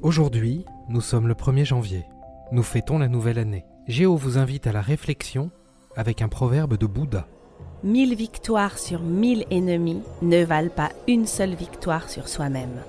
Aujourd'hui, nous sommes le 1er janvier. Nous fêtons la nouvelle année. Géo vous invite à la réflexion avec un proverbe de Bouddha. Mille victoires sur mille ennemis ne valent pas une seule victoire sur soi-même.